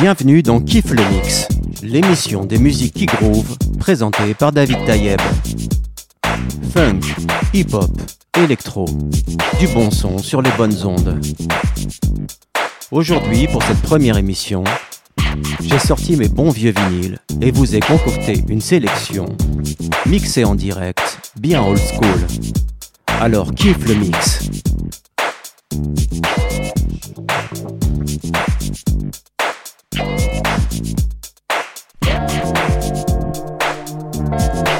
Bienvenue dans Kiff le Mix, l'émission des musiques qui groove, présentée par David Tayeb. Funk, hip-hop, électro, du bon son sur les bonnes ondes. Aujourd'hui, pour cette première émission, j'ai sorti mes bons vieux vinyles et vous ai concocté une sélection mixée en direct, bien old school. Alors kiffe le mix. Thank you.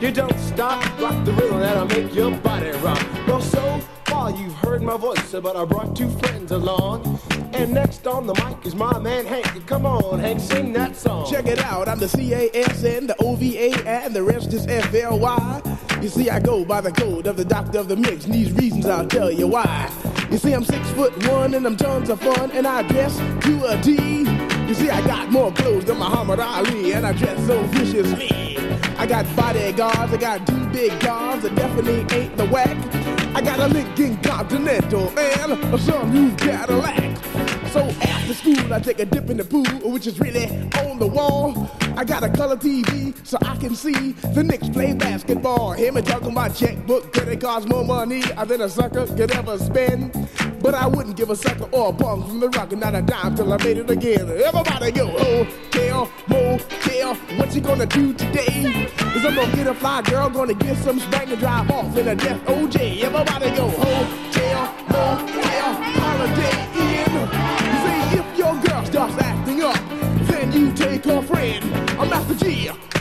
You don't stop, rock the rhythm that'll make your body rock. Well, so far you've heard my voice, but I brought two friends along. And next on the mic is my man Hank. Come on, Hank, sing that song. Check it out, I'm the C-A-S-N, the O-V-A, and the rest is F-L-Y. You see, I go by the code of the doctor of the mix, and these reasons I'll tell you why. You see, I'm six foot one, and I'm tons of fun, and I dress to a D. You see, I got more clothes than Muhammad Ali, and I dress so viciously. I got bodyguards, I got two big guns that definitely ain't the whack. I got a Lincoln Continental and a some new Cadillac. So after school, I take a dip in the pool, which is really on the wall. I got a color TV so I can see the Knicks play basketball. Him and talking my checkbook, credit cards, more money than a sucker could ever spend? But I wouldn't give a sucker or a punk from the rock and not a dime till I made it again. Everybody go, oh, hotel, motel, what you gonna do today? Is I'm gonna get a fly girl, gonna get some spank and drive off in a death OJ. Everybody go, oh, hotel, motel, holiday in. See if your girl starts acting up, then you take her friend. I'm Master G.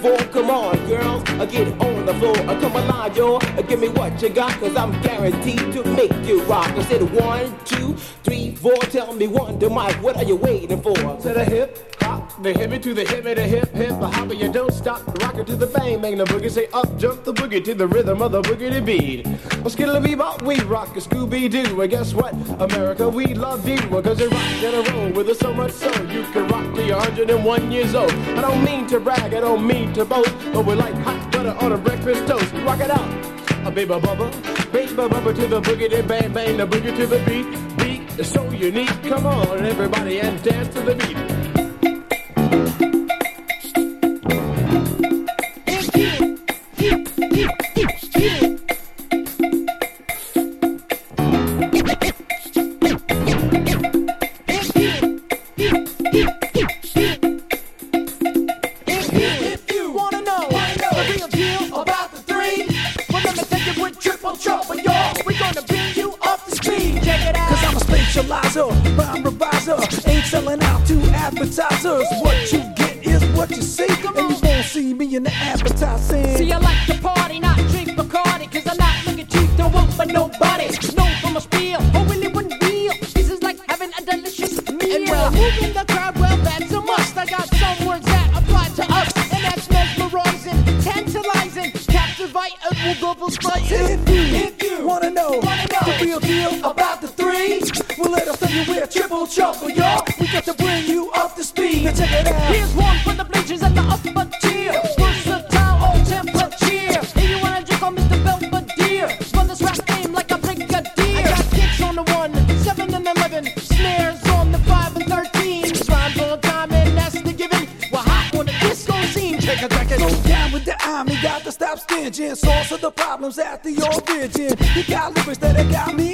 four. Come on, girls, I get it on the floor. I come alive, yo. I uh, give me what you got, cause I'm guaranteed to make you rock. I said one, two, three, four. Tell me one, the mic, what are you waiting for? To the hip, hop, the hippie to the hippie, the hip, hip, the hopper, you don't stop. Rock it to the bang, bang, the boogie. Say up, jump the boogie to the rhythm of the boogie to beat. Well, skittle bebop, we rock a Scooby Doo. And guess what? America, we love you. Because you rock and a roll with us so much so you can rock till you're 101 years old. I don't mean to brag, I don't mean to boast, but we're like hot butter on a breakfast toast. Rock it out. A baby bubba, baby bubba to the boogie, then bang bang the boogie to the beat. Beat is so unique. Come on, everybody, and dance to the beat. Will double spice. If you, you wanna know, the real deal about the three, well let us tell you we're triple trouble, y'all. We got to bring you up to speed. Now check it out. Here's one for the Source of the problems at the origin. You got lyrics that have got me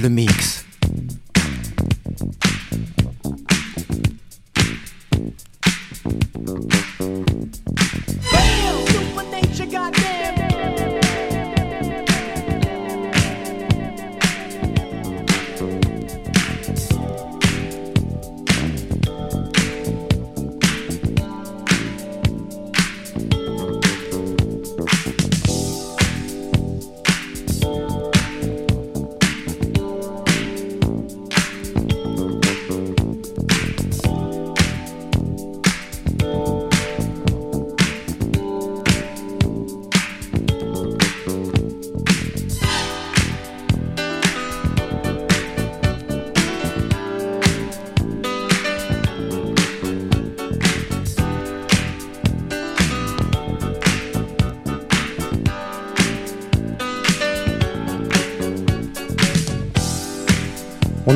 le mix.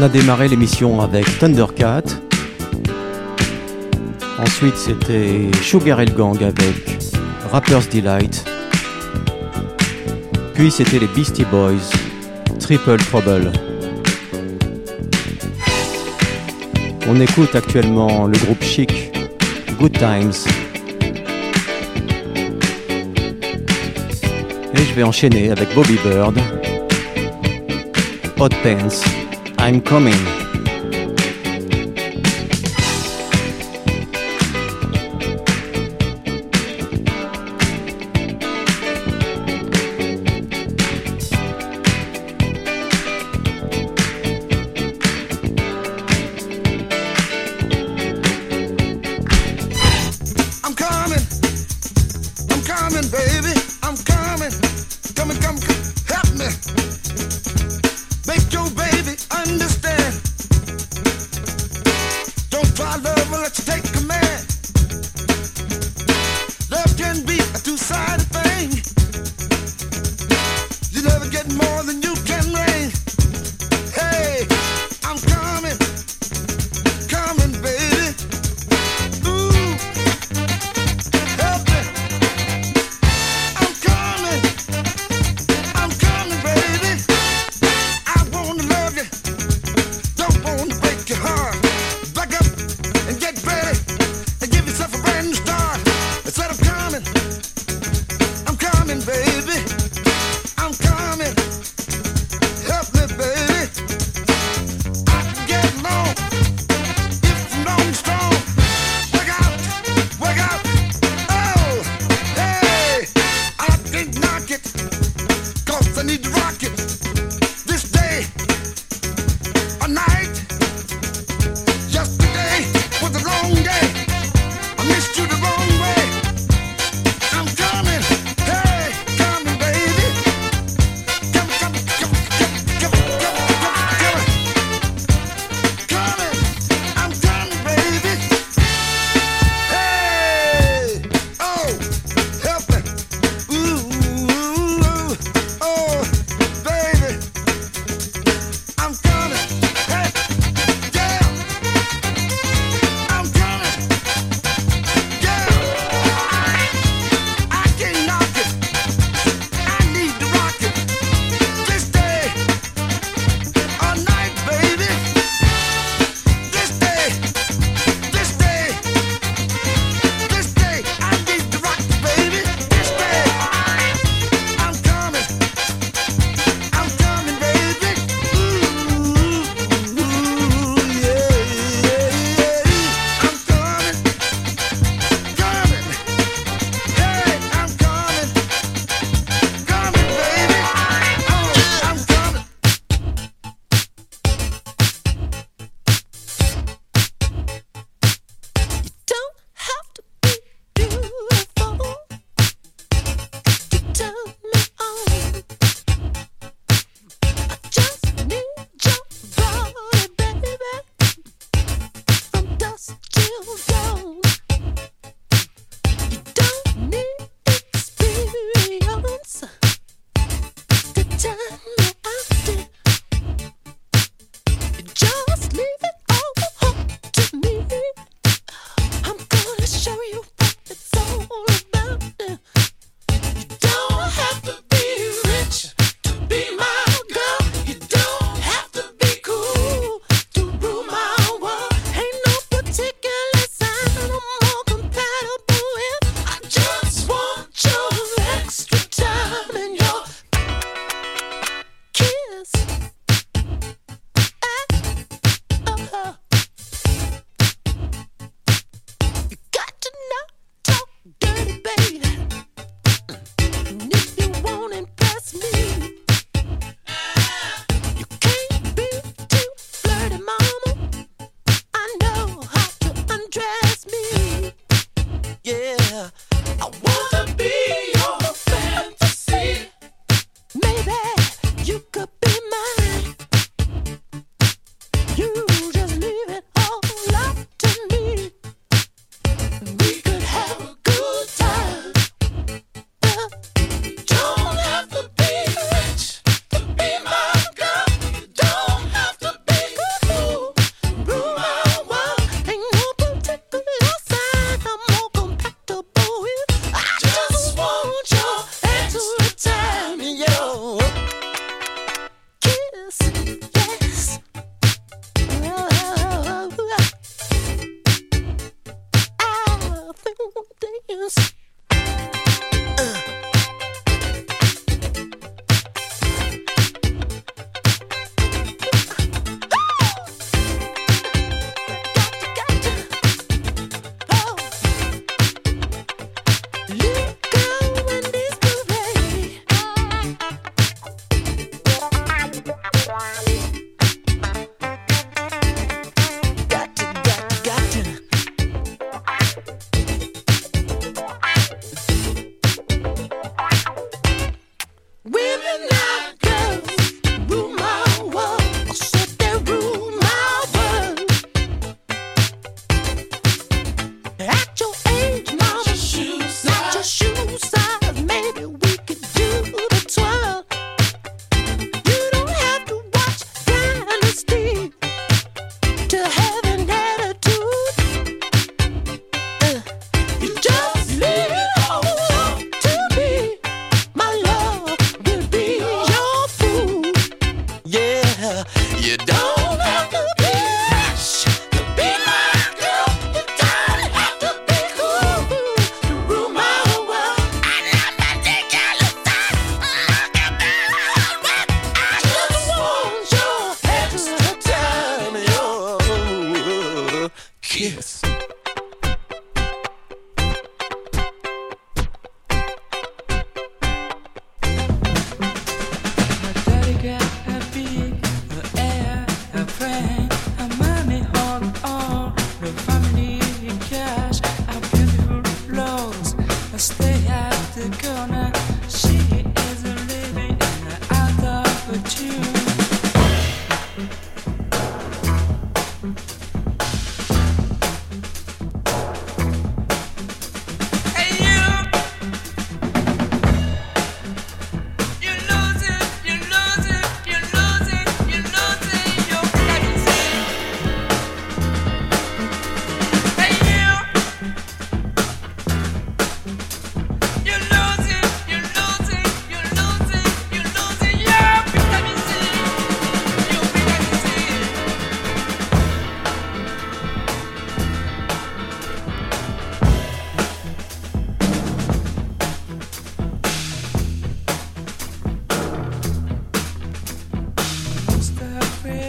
a démarré l'émission avec Thundercat. Ensuite, c'était Sugar El Gang avec Rapper's Delight. Puis, c'était les Beastie Boys, Triple Trouble. On écoute actuellement le groupe Chic, Good Times. Et je vais enchaîner avec Bobby Bird, Hot Pants. I'm Coming. get more than you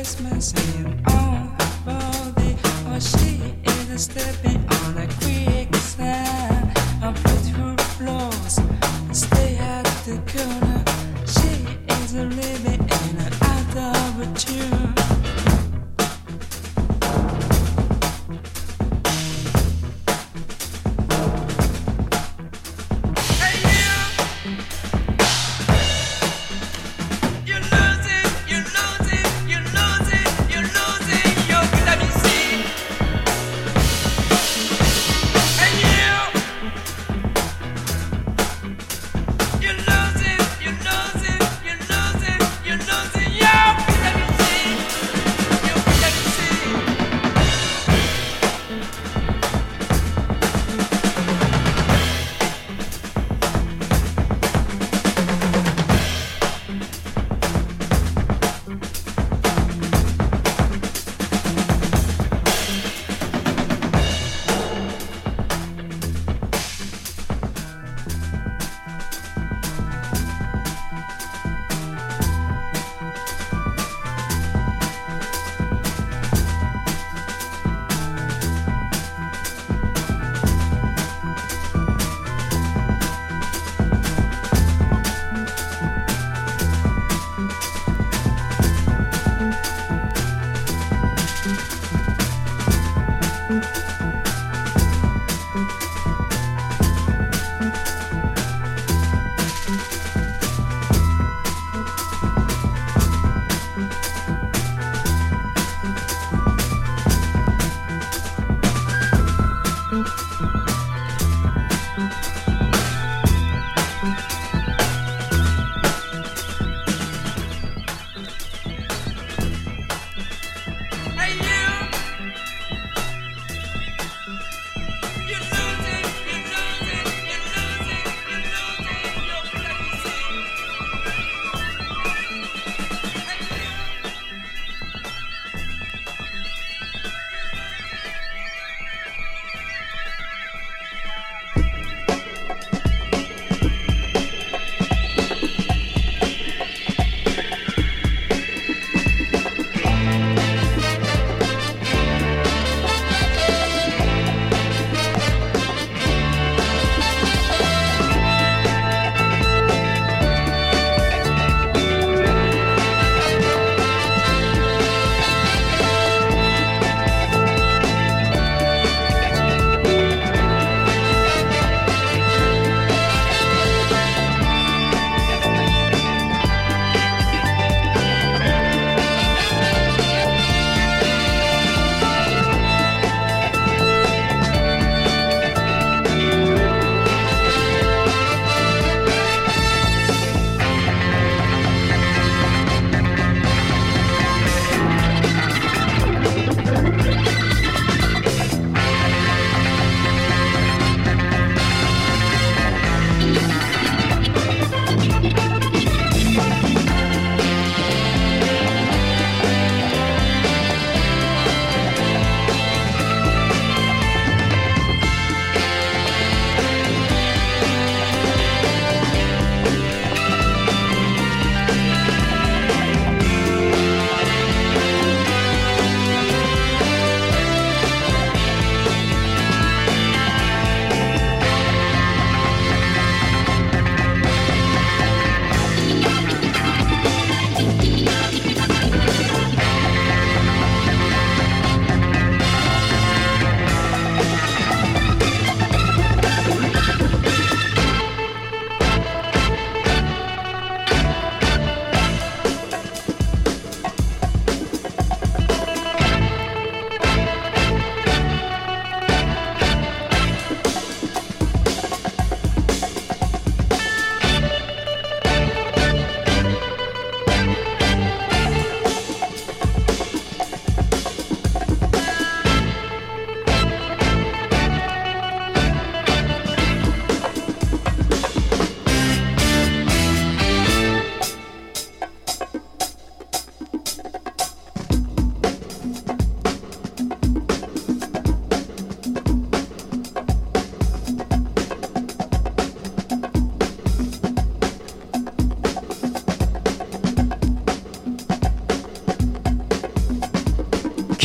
Christmas and you own a body, or she is a stepping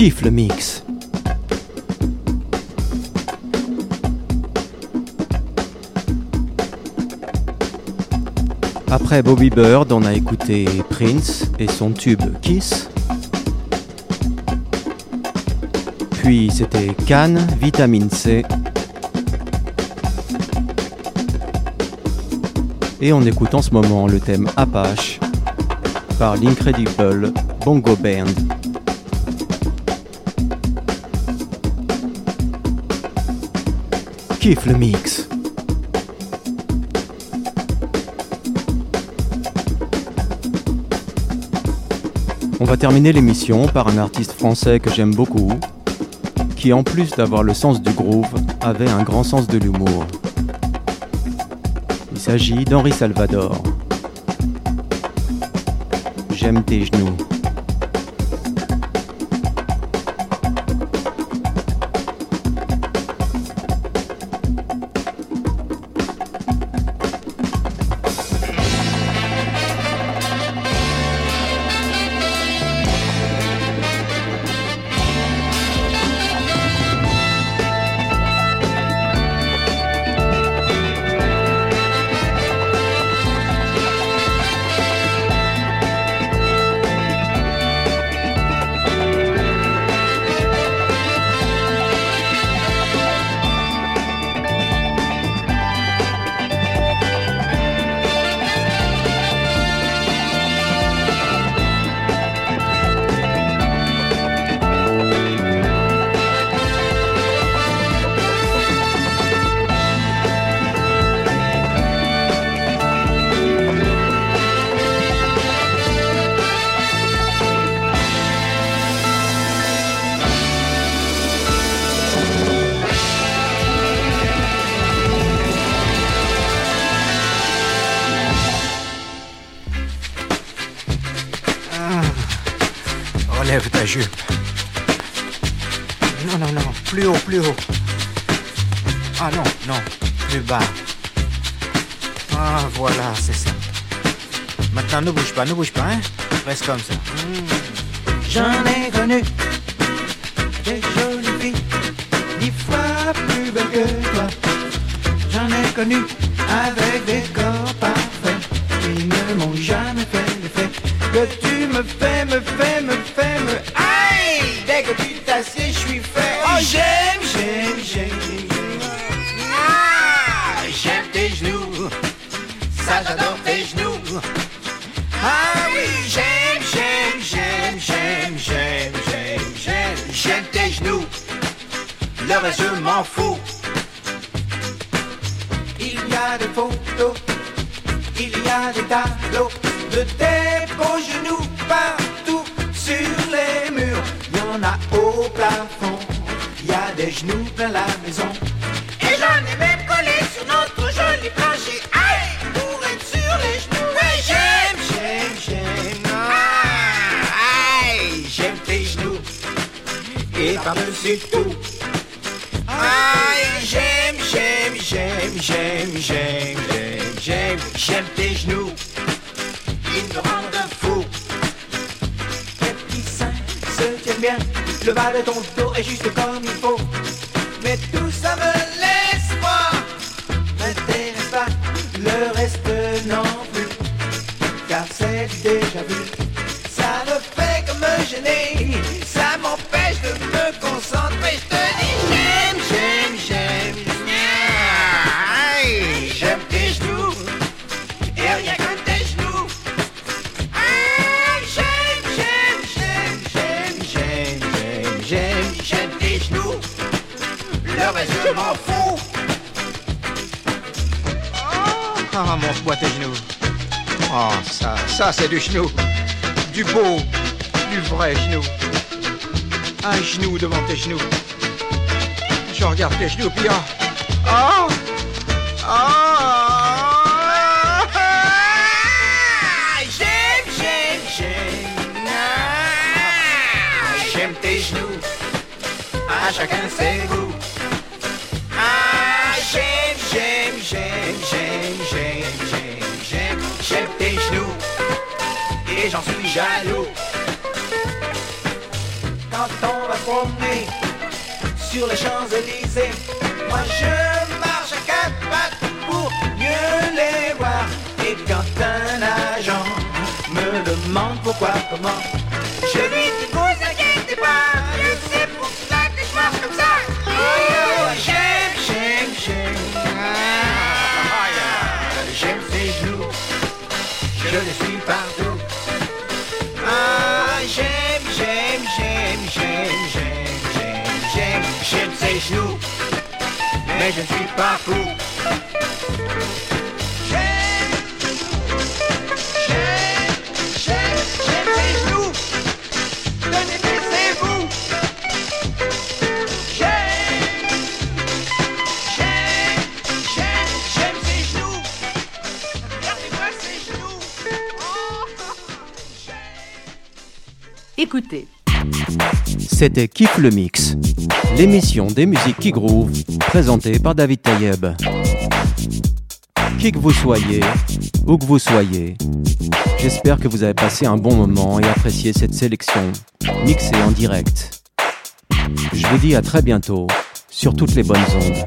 Kiffe le mix. Après Bobby Bird, on a écouté Prince et son tube Kiss. Puis c'était Cannes, Vitamine C. Et on écoute en ce moment le thème Apache par l'Incredible Bongo Band. On va terminer l'émission par un artiste français que j'aime beaucoup, qui en plus d'avoir le sens du groove, avait un grand sens de l'humour. Il s'agit d'Henri Salvador. J'aime tes genoux. Haut. Ah non, non. Plus bas. Ah, voilà, c'est ça. Maintenant, ne bouge pas, ne bouge pas, hein. Reste comme ça. J'en ai connu des jolies filles, dix fois plus belles que toi. J'en ai connu avec des corps parfaits qui ne m'ont jamais fait l'effet que tu me Je m'en fous. Il y a des photos, il y a des tableaux de tes beaux genoux partout sur les murs. Il y en a au plafond, il y a des genoux plein la maison. Et j'en ai même collé sur notre joli plancher. Aïe, pour être sur les genoux. Ouais, j'aime, j'aime, j'aime. Ah, aïe, j'aime tes genoux. Et par-dessus tout. J'aime, j'aime, j'aime, j'aime, j'aime, j'aime, j'aime, j'aime tes genoux. Ils me rendent fou. Tes petits seins se tiennent bien. Le bas de ton dos est juste comme il faut. Oh, ça, ça c'est du genou. Du beau, du vrai genou. Un genou devant tes genoux. Je regarde tes genoux, puis ah. Ah! Ah! J'aime, j'aime, j'aime. Ah, J'aime tes genoux. À chacun ses goûts. j'en suis jaloux. Quand on va se promener sur les Champs-Élysées, moi je marche à quatre pattes pour mieux les voir. Et quand un agent me demande pourquoi, comment, mais je suis pas fou. J'aime, j'aime, j'aime, j'aime genoux, tenez, baissez-vous. J'aime, j'aime, j'aime, j'aime ses genoux, regardez-moi ses genoux. Écoutez, c'était Kiff le Mix, l'émission des musiques qui groove, présentée par David Tayeb. Qui que vous soyez, où que vous soyez, j'espère que vous avez passé un bon moment et apprécié cette sélection, mixée en direct. Je vous dis à très bientôt sur toutes les bonnes ondes.